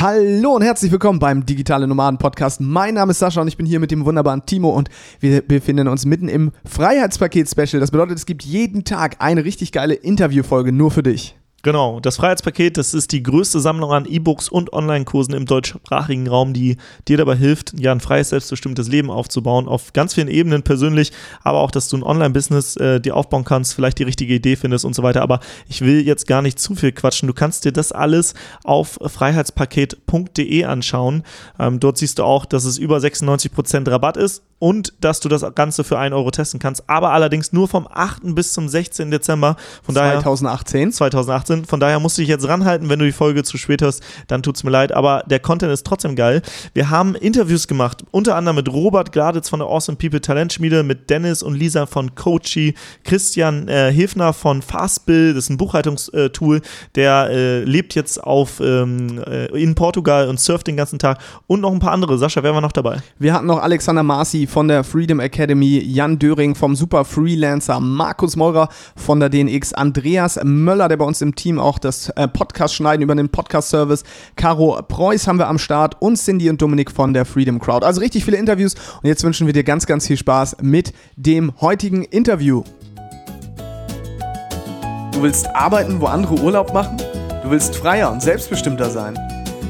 Hallo und herzlich willkommen beim Digitale Nomaden Podcast. Mein Name ist Sascha und ich bin hier mit dem wunderbaren Timo und wir befinden uns mitten im Freiheitspaket Special. Das bedeutet, es gibt jeden Tag eine richtig geile Interviewfolge nur für dich. Genau, das Freiheitspaket, das ist die größte Sammlung an E-Books und Online-Kursen im deutschsprachigen Raum, die dir dabei hilft, ja, ein freies, selbstbestimmtes Leben aufzubauen, auf ganz vielen Ebenen persönlich, aber auch, dass du ein Online-Business äh, dir aufbauen kannst, vielleicht die richtige Idee findest und so weiter. Aber ich will jetzt gar nicht zu viel quatschen. Du kannst dir das alles auf freiheitspaket.de anschauen. Ähm, dort siehst du auch, dass es über 96% Rabatt ist und dass du das Ganze für 1 Euro testen kannst, aber allerdings nur vom 8. bis zum 16. Dezember. Von 2018. Daher, 2018. Von daher musst du dich jetzt ranhalten, wenn du die Folge zu spät hast, dann tut's mir leid, aber der Content ist trotzdem geil. Wir haben Interviews gemacht, unter anderem mit Robert Gladitz von der Awesome People Talentschmiede, mit Dennis und Lisa von Coachy, Christian äh, Hilfner von Fastbill, das ist ein Buchhaltungstool, der äh, lebt jetzt auf ähm, äh, in Portugal und surft den ganzen Tag und noch ein paar andere. Sascha, wer war noch dabei? Wir hatten noch Alexander Marci von der Freedom Academy, Jan Döring vom Super Freelancer, Markus Meurer von der DNX, Andreas Möller, der bei uns im Team auch das äh, Podcast schneiden über den Podcast-Service, Caro Preuß haben wir am Start und Cindy und Dominik von der Freedom Crowd. Also richtig viele Interviews und jetzt wünschen wir dir ganz, ganz viel Spaß mit dem heutigen Interview. Du willst arbeiten, wo andere Urlaub machen? Du willst freier und selbstbestimmter sein?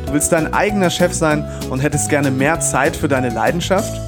Du willst dein eigener Chef sein und hättest gerne mehr Zeit für deine Leidenschaft?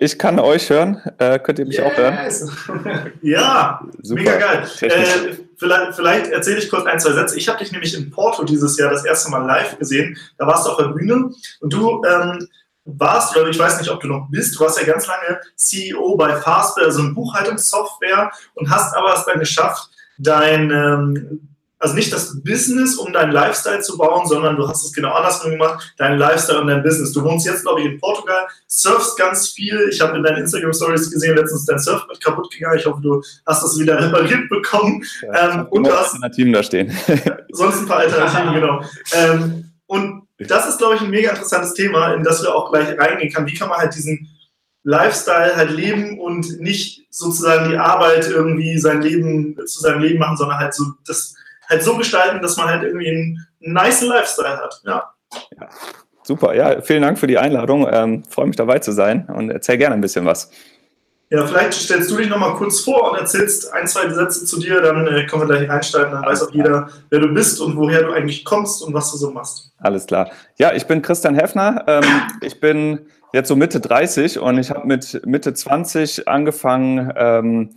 Ich kann euch hören. Äh, könnt ihr mich yes. auch hören? ja, Super. mega geil. Äh, vielleicht, vielleicht erzähle ich kurz ein, zwei Sätze. Ich habe dich nämlich in Porto dieses Jahr das erste Mal live gesehen. Da warst du auf der Bühne und du ähm, warst, oder ich weiß nicht, ob du noch bist, du warst ja ganz lange CEO bei Fastbill, also eine Buchhaltungssoftware und hast aber es dann geschafft, dein ähm, also nicht das Business, um deinen Lifestyle zu bauen, sondern du hast es genau andersrum gemacht, dein Lifestyle und dein Business. Du wohnst jetzt, glaube ich, in Portugal, surfst ganz viel. Ich habe in deinen Instagram-Stories gesehen, letztens dein Surfbrett kaputt gegangen. Ich hoffe, du hast das wieder repariert bekommen. Ja, ähm, und du hast Alternativen da stehen. sonst ein paar Alternativen, genau. Ähm, und das ist, glaube ich, ein mega interessantes Thema, in das wir auch gleich reingehen können. Wie kann man halt diesen Lifestyle halt leben und nicht sozusagen die Arbeit irgendwie sein Leben zu seinem Leben machen, sondern halt so das halt so gestalten, dass man halt irgendwie einen nice Lifestyle hat. Ja. ja. Super, ja, vielen Dank für die Einladung. Ähm, Freue mich dabei zu sein und erzähl gerne ein bisschen was. Ja, vielleicht stellst du dich nochmal kurz vor und erzählst ein, zwei Sätze zu dir, dann äh, können wir gleich einsteigen, dann weiß auch jeder, wer du bist und woher du eigentlich kommst und was du so machst. Alles klar. Ja, ich bin Christian Heffner. Ähm, ich bin jetzt so Mitte 30 und ich habe mit Mitte 20 angefangen, ähm,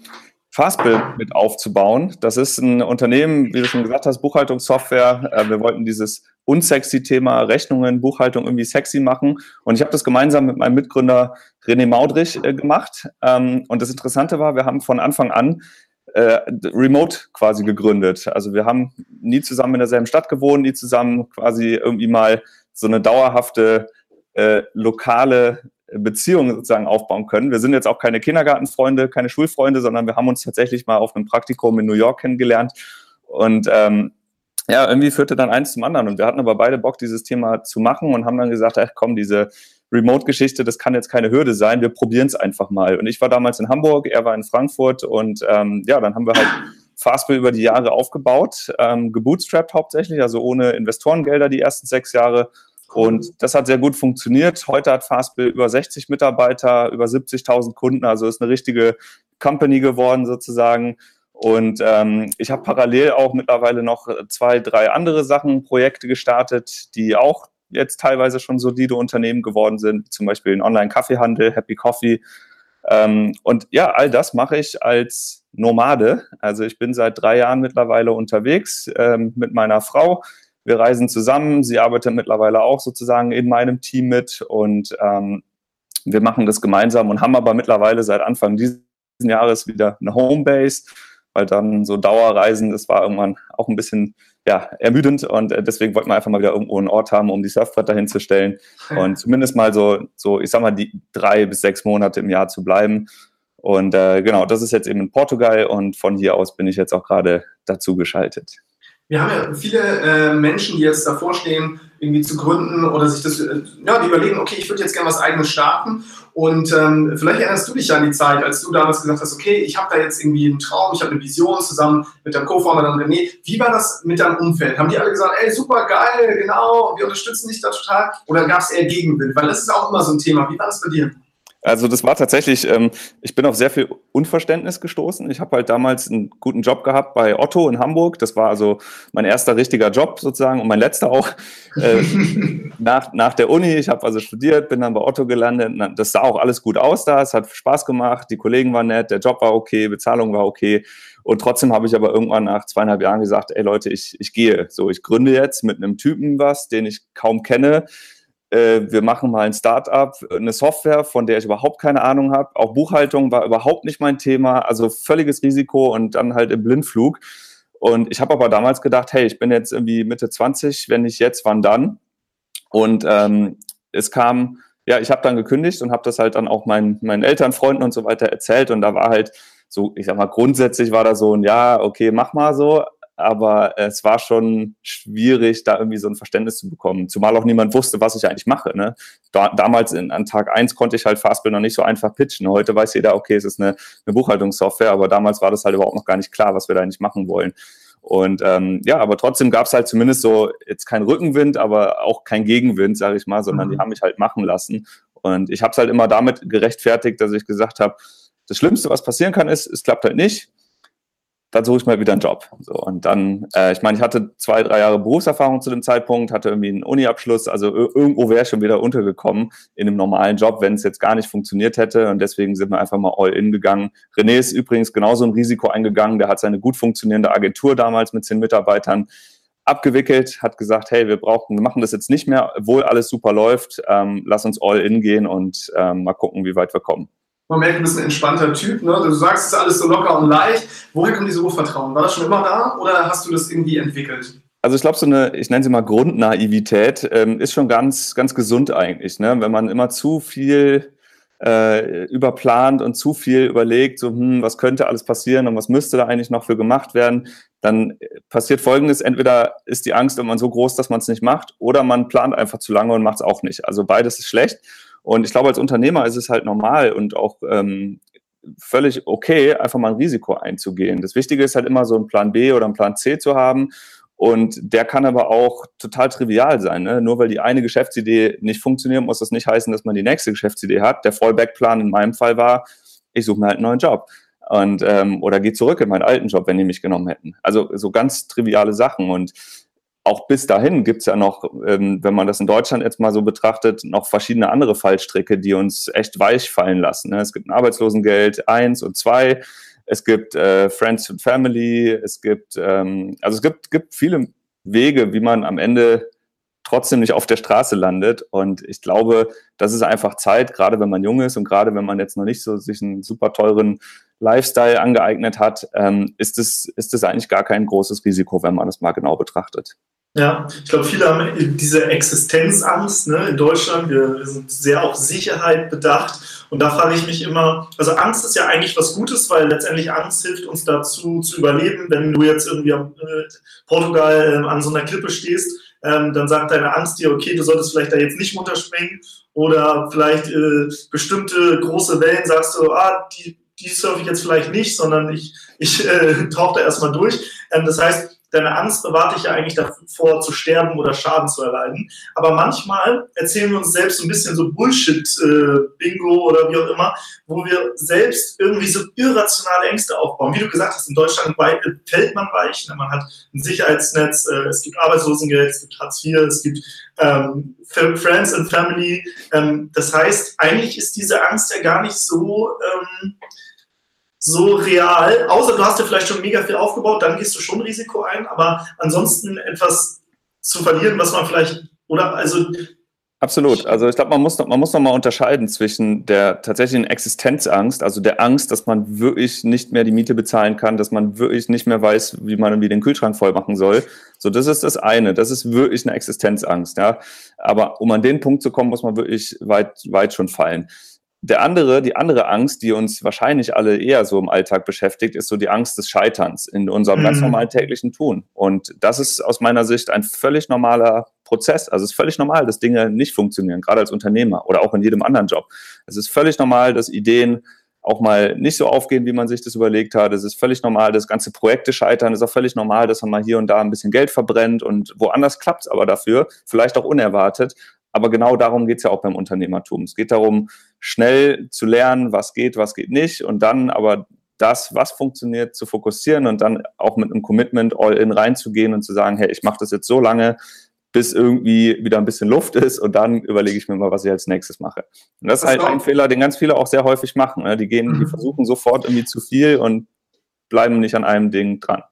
Fastbill mit aufzubauen. Das ist ein Unternehmen, wie du schon gesagt hast, Buchhaltungssoftware. Äh, wir wollten dieses unsexy Thema Rechnungen, Buchhaltung irgendwie sexy machen. Und ich habe das gemeinsam mit meinem Mitgründer René Maudrich äh, gemacht. Ähm, und das Interessante war, wir haben von Anfang an äh, remote quasi gegründet. Also wir haben nie zusammen in derselben Stadt gewohnt, nie zusammen quasi irgendwie mal so eine dauerhafte äh, lokale Beziehungen sozusagen aufbauen können. Wir sind jetzt auch keine Kindergartenfreunde, keine Schulfreunde, sondern wir haben uns tatsächlich mal auf einem Praktikum in New York kennengelernt. Und ähm, ja, irgendwie führte dann eins zum anderen. Und wir hatten aber beide Bock, dieses Thema zu machen und haben dann gesagt, ach komm, diese Remote-Geschichte, das kann jetzt keine Hürde sein, wir probieren es einfach mal. Und ich war damals in Hamburg, er war in Frankfurt und ähm, ja, dann haben wir halt Fastbill über die Jahre aufgebaut, ähm, gebootstrapped hauptsächlich, also ohne Investorengelder die ersten sechs Jahre und das hat sehr gut funktioniert. Heute hat Fastbill über 60 Mitarbeiter, über 70.000 Kunden, also ist eine richtige Company geworden sozusagen. Und ähm, ich habe parallel auch mittlerweile noch zwei, drei andere Sachen, Projekte gestartet, die auch jetzt teilweise schon solide Unternehmen geworden sind, zum Beispiel den Online-Kaffeehandel, Happy Coffee. Ähm, und ja, all das mache ich als Nomade. Also ich bin seit drei Jahren mittlerweile unterwegs ähm, mit meiner Frau. Wir reisen zusammen. Sie arbeitet mittlerweile auch sozusagen in meinem Team mit und ähm, wir machen das gemeinsam und haben aber mittlerweile seit Anfang dieses Jahres wieder eine Homebase. weil dann so Dauerreisen, das war irgendwann auch ein bisschen ja, ermüdend und äh, deswegen wollten wir einfach mal wieder irgendwo einen Ort haben, um die Surfbretter hinzustellen und zumindest mal so, so, ich sag mal, die drei bis sechs Monate im Jahr zu bleiben. Und äh, genau, das ist jetzt eben in Portugal und von hier aus bin ich jetzt auch gerade dazu geschaltet. Wir haben ja viele äh, Menschen, die jetzt davor stehen, irgendwie zu gründen oder sich das, äh, ja, die überlegen, okay, ich würde jetzt gerne was eigenes starten. Und ähm, vielleicht erinnerst du dich ja an die Zeit, als du damals gesagt hast, okay, ich habe da jetzt irgendwie einen Traum, ich habe eine Vision zusammen mit deinem Co-Founder dann René. Wie war das mit deinem Umfeld? Haben die alle gesagt, ey, super geil, genau, wir unterstützen dich da total? Oder gab es eher Gegenwind? Weil das ist auch immer so ein Thema. Wie war das bei dir? Also das war tatsächlich, ähm, ich bin auf sehr viel Unverständnis gestoßen. Ich habe halt damals einen guten Job gehabt bei Otto in Hamburg. Das war also mein erster richtiger Job sozusagen und mein letzter auch äh, nach, nach der Uni. Ich habe also studiert, bin dann bei Otto gelandet. Das sah auch alles gut aus da. Es hat Spaß gemacht, die Kollegen waren nett, der Job war okay, Bezahlung war okay. Und trotzdem habe ich aber irgendwann nach zweieinhalb Jahren gesagt, ey Leute, ich, ich gehe. So, ich gründe jetzt mit einem Typen was, den ich kaum kenne äh, wir machen mal ein Startup, eine Software, von der ich überhaupt keine Ahnung habe. Auch Buchhaltung war überhaupt nicht mein Thema, also völliges Risiko und dann halt im Blindflug. Und ich habe aber damals gedacht, hey, ich bin jetzt irgendwie Mitte 20, wenn nicht jetzt, wann dann? Und ähm, es kam, ja, ich habe dann gekündigt und habe das halt dann auch meinen, meinen Eltern, Freunden und so weiter erzählt. Und da war halt so, ich sag mal, grundsätzlich war da so ein Ja, okay, mach mal so aber es war schon schwierig, da irgendwie so ein Verständnis zu bekommen. Zumal auch niemand wusste, was ich eigentlich mache. Ne? Da, damals in, an Tag eins konnte ich halt Fastbill noch nicht so einfach pitchen. Heute weiß jeder, okay, es ist eine, eine Buchhaltungssoftware, aber damals war das halt überhaupt noch gar nicht klar, was wir da eigentlich machen wollen. Und ähm, ja, aber trotzdem gab es halt zumindest so jetzt kein Rückenwind, aber auch kein Gegenwind, sage ich mal, sondern mhm. die haben mich halt machen lassen. Und ich habe es halt immer damit gerechtfertigt, dass ich gesagt habe, das Schlimmste, was passieren kann, ist, es klappt halt nicht dann suche ich mal wieder einen Job. So, und dann, äh, ich meine, ich hatte zwei, drei Jahre Berufserfahrung zu dem Zeitpunkt, hatte irgendwie einen Uni-Abschluss, also irgendwo wäre ich schon wieder untergekommen in einem normalen Job, wenn es jetzt gar nicht funktioniert hätte. Und deswegen sind wir einfach mal all in gegangen. René ist übrigens genauso ein Risiko eingegangen. Der hat seine gut funktionierende Agentur damals mit zehn Mitarbeitern abgewickelt, hat gesagt, hey, wir brauchen, wir machen das jetzt nicht mehr, obwohl alles super läuft. Ähm, lass uns all in gehen und ähm, mal gucken, wie weit wir kommen. Man merkt, du bist ein entspannter Typ. Ne? Du sagst, es ist alles so locker und leicht. Woher kommt dieses Urvertrauen? War das schon immer da oder hast du das irgendwie entwickelt? Also ich glaube, so eine, ich nenne sie mal Grundnaivität, ähm, ist schon ganz, ganz gesund eigentlich. Ne? Wenn man immer zu viel äh, überplant und zu viel überlegt, so, hm, was könnte alles passieren und was müsste da eigentlich noch für gemacht werden, dann passiert Folgendes. Entweder ist die Angst immer so groß, dass man es nicht macht, oder man plant einfach zu lange und macht es auch nicht. Also beides ist schlecht. Und ich glaube, als Unternehmer ist es halt normal und auch ähm, völlig okay, einfach mal ein Risiko einzugehen. Das Wichtige ist halt immer so einen Plan B oder einen Plan C zu haben. Und der kann aber auch total trivial sein. Ne? Nur weil die eine Geschäftsidee nicht funktioniert, muss das nicht heißen, dass man die nächste Geschäftsidee hat. Der Fallback-Plan in meinem Fall war, ich suche mir halt einen neuen Job. Und, ähm, oder gehe zurück in meinen alten Job, wenn die mich genommen hätten. Also so ganz triviale Sachen. Und auch bis dahin gibt es ja noch, ähm, wenn man das in Deutschland jetzt mal so betrachtet, noch verschiedene andere Fallstricke, die uns echt weich fallen lassen. Ne? Es gibt ein Arbeitslosengeld 1 und 2, es gibt äh, Friends and Family, es gibt, ähm, also es gibt, gibt viele Wege, wie man am Ende trotzdem nicht auf der Straße landet. Und ich glaube, das ist einfach Zeit, gerade wenn man jung ist und gerade wenn man jetzt noch nicht so sich einen super teuren Lifestyle angeeignet hat, ähm, ist es ist es eigentlich gar kein großes Risiko, wenn man das mal genau betrachtet. Ja, ich glaube, viele haben diese Existenzangst ne, in Deutschland. Wir sind sehr auf Sicherheit bedacht. Und da frage ich mich immer, also Angst ist ja eigentlich was Gutes, weil letztendlich Angst hilft uns dazu zu überleben. Wenn du jetzt irgendwie am äh, Portugal äh, an so einer Klippe stehst, ähm, dann sagt deine Angst dir, okay, du solltest vielleicht da jetzt nicht runterspringen. Oder vielleicht äh, bestimmte große Wellen sagst du, ah, die, die surfe ich jetzt vielleicht nicht, sondern ich, ich äh, tauche da erstmal durch. Ähm, das heißt, deine Angst bewahrt dich ja eigentlich davor, zu sterben oder Schaden zu erleiden. Aber manchmal erzählen wir uns selbst so ein bisschen so Bullshit-Bingo äh, oder wie auch immer, wo wir selbst irgendwie so irrationale Ängste aufbauen. Wie du gesagt hast, in Deutschland fällt man weich, ne? man hat ein Sicherheitsnetz, äh, es gibt Arbeitslosengeld, es gibt Hartz IV, es gibt ähm, Friends and Family. Ähm, das heißt, eigentlich ist diese Angst ja gar nicht so... Ähm, so real, außer du hast ja vielleicht schon mega viel aufgebaut, dann gehst du schon Risiko ein, aber ansonsten etwas zu verlieren, was man vielleicht, oder also Absolut. Also ich glaube, man muss, noch, man muss noch mal unterscheiden zwischen der tatsächlichen Existenzangst, also der Angst, dass man wirklich nicht mehr die Miete bezahlen kann, dass man wirklich nicht mehr weiß, wie man irgendwie den Kühlschrank voll machen soll. So, das ist das eine. Das ist wirklich eine Existenzangst, ja. Aber um an den Punkt zu kommen, muss man wirklich weit, weit schon fallen. Der andere, die andere Angst, die uns wahrscheinlich alle eher so im Alltag beschäftigt, ist so die Angst des Scheiterns in unserem mhm. ganz normalen täglichen Tun. Und das ist aus meiner Sicht ein völlig normaler Prozess. Also es ist völlig normal, dass Dinge nicht funktionieren, gerade als Unternehmer oder auch in jedem anderen Job. Es ist völlig normal, dass Ideen auch mal nicht so aufgehen, wie man sich das überlegt hat. Es ist völlig normal, dass ganze Projekte scheitern. Es ist auch völlig normal, dass man mal hier und da ein bisschen Geld verbrennt und woanders klappt es aber dafür, vielleicht auch unerwartet. Aber genau darum geht es ja auch beim Unternehmertum. Es geht darum, schnell zu lernen, was geht, was geht nicht und dann aber das, was funktioniert, zu fokussieren und dann auch mit einem Commitment all in reinzugehen und zu sagen, hey, ich mache das jetzt so lange, bis irgendwie wieder ein bisschen Luft ist und dann überlege ich mir mal, was ich als nächstes mache. Und das ist halt ein Fehler, den ganz viele auch sehr häufig machen. Ne? Die gehen, die mhm. versuchen sofort irgendwie zu viel und bleiben nicht an einem Ding dran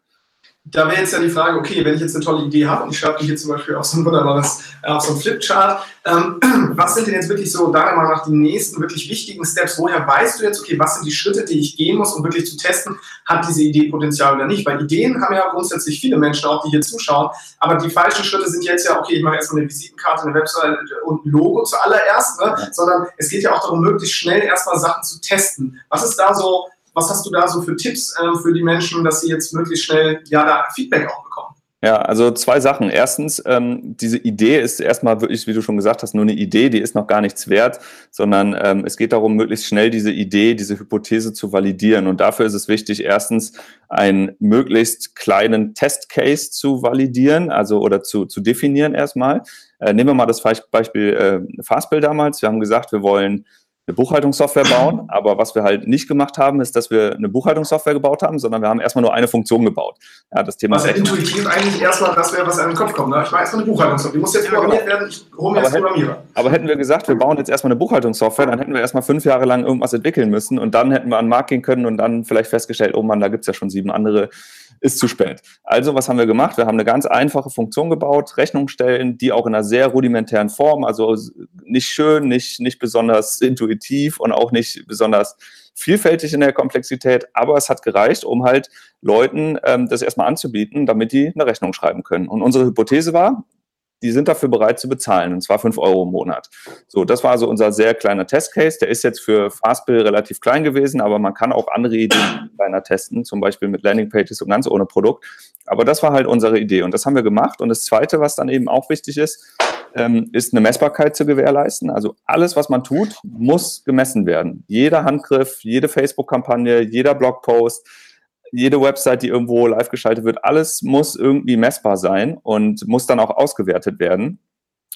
da wäre jetzt ja die Frage, okay, wenn ich jetzt eine tolle Idee habe und ich schreibe hier zum Beispiel auf so ein wunderbares, äh, auf so ein Flipchart, ähm, was sind denn jetzt wirklich so deiner Meinung nach die nächsten wirklich wichtigen Steps? Woher weißt du jetzt, okay, was sind die Schritte, die ich gehen muss, um wirklich zu testen, hat diese Idee Potenzial oder nicht? Weil Ideen haben ja grundsätzlich viele Menschen auch, die hier zuschauen, aber die falschen Schritte sind jetzt ja, okay, ich mache erstmal eine Visitenkarte, eine Website und ein Logo zuallererst, ne? sondern es geht ja auch darum, möglichst schnell erstmal Sachen zu testen. Was ist da so was hast du da so für Tipps äh, für die Menschen, dass sie jetzt möglichst schnell ja da Feedback auch bekommen? Ja, also zwei Sachen. Erstens, ähm, diese Idee ist erstmal wirklich, wie du schon gesagt hast, nur eine Idee, die ist noch gar nichts wert, sondern ähm, es geht darum, möglichst schnell diese Idee, diese Hypothese zu validieren. Und dafür ist es wichtig, erstens einen möglichst kleinen Testcase zu validieren, also oder zu, zu definieren erstmal. Äh, nehmen wir mal das Beispiel äh, Fastbill damals. Wir haben gesagt, wir wollen eine Buchhaltungssoftware bauen. Aber was wir halt nicht gemacht haben, ist, dass wir eine Buchhaltungssoftware gebaut haben, sondern wir haben erstmal nur eine Funktion gebaut. Ja, das Thema was ja intuitiv eigentlich erstmal das wäre, was einem im Kopf kommt. Ne? Ich mache erstmal eine Buchhaltungssoftware. Die muss jetzt programmiert genau. werden, ich hole mir jetzt Programmierer. Aber hätten wir gesagt, wir bauen jetzt erstmal eine Buchhaltungssoftware, dann hätten wir erstmal fünf Jahre lang irgendwas entwickeln müssen und dann hätten wir an den Markt gehen können und dann vielleicht festgestellt, oh Mann, da gibt es ja schon sieben andere ist zu spät. Also was haben wir gemacht? Wir haben eine ganz einfache Funktion gebaut, Rechnung stellen, die auch in einer sehr rudimentären Form, also nicht schön, nicht, nicht besonders intuitiv und auch nicht besonders vielfältig in der Komplexität, aber es hat gereicht, um halt Leuten ähm, das erstmal anzubieten, damit die eine Rechnung schreiben können. Und unsere Hypothese war, die sind dafür bereit zu bezahlen, und zwar fünf Euro im Monat. So, das war also unser sehr kleiner Testcase. Der ist jetzt für Fastbill relativ klein gewesen, aber man kann auch andere Ideen kleiner testen, zum Beispiel mit Landingpages und ganz ohne Produkt. Aber das war halt unsere Idee und das haben wir gemacht. Und das Zweite, was dann eben auch wichtig ist, ähm, ist eine Messbarkeit zu gewährleisten. Also alles, was man tut, muss gemessen werden. Jeder Handgriff, jede Facebook-Kampagne, jeder Blogpost, jede Website, die irgendwo live geschaltet wird, alles muss irgendwie messbar sein und muss dann auch ausgewertet werden.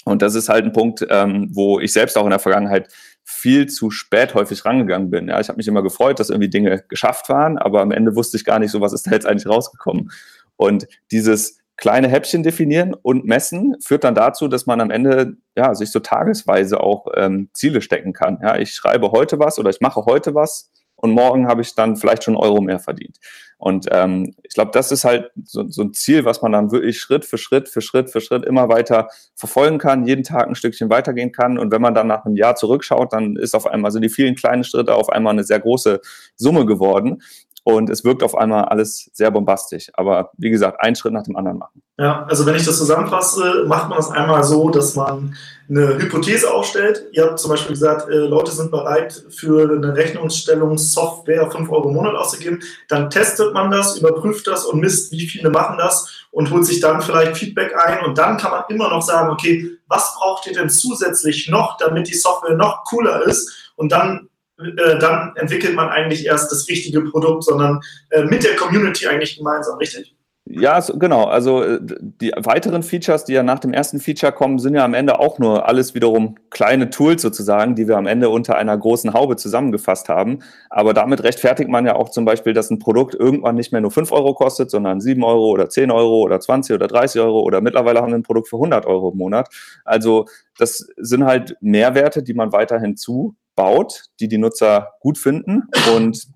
Und das ist halt ein Punkt, ähm, wo ich selbst auch in der Vergangenheit viel zu spät häufig rangegangen bin. Ja, ich habe mich immer gefreut, dass irgendwie Dinge geschafft waren, aber am Ende wusste ich gar nicht so, was ist da jetzt eigentlich rausgekommen. Und dieses kleine Häppchen definieren und messen führt dann dazu, dass man am Ende ja sich so tagesweise auch ähm, Ziele stecken kann. Ja, ich schreibe heute was oder ich mache heute was und morgen habe ich dann vielleicht schon Euro mehr verdient. Und ähm, ich glaube, das ist halt so, so, ein Ziel, was man dann wirklich Schritt für Schritt für Schritt für Schritt immer weiter verfolgen kann, jeden Tag ein Stückchen weitergehen kann. Und wenn man dann nach einem Jahr zurückschaut, dann ist auf einmal, sind die vielen kleinen Schritte auf einmal eine sehr große Summe geworden. Und es wirkt auf einmal alles sehr bombastisch. Aber wie gesagt, einen Schritt nach dem anderen machen. Ja, also wenn ich das zusammenfasse, macht man es einmal so, dass man eine Hypothese aufstellt. Ihr habt zum Beispiel gesagt, äh, Leute sind bereit, für eine Rechnungsstellungssoftware 5 Euro im Monat auszugeben. Dann testet man das, überprüft das und misst, wie viele machen das und holt sich dann vielleicht Feedback ein. Und dann kann man immer noch sagen, okay, was braucht ihr denn zusätzlich noch, damit die Software noch cooler ist? Und dann äh, dann entwickelt man eigentlich erst das richtige Produkt, sondern äh, mit der Community eigentlich gemeinsam, richtig? Ja, so, genau. Also äh, die weiteren Features, die ja nach dem ersten Feature kommen, sind ja am Ende auch nur alles wiederum kleine Tools sozusagen, die wir am Ende unter einer großen Haube zusammengefasst haben. Aber damit rechtfertigt man ja auch zum Beispiel, dass ein Produkt irgendwann nicht mehr nur 5 Euro kostet, sondern 7 Euro oder 10 Euro oder 20 oder 30 Euro oder mittlerweile haben wir ein Produkt für 100 Euro im Monat. Also das sind halt Mehrwerte, die man weiterhin zu baut, die die Nutzer gut finden und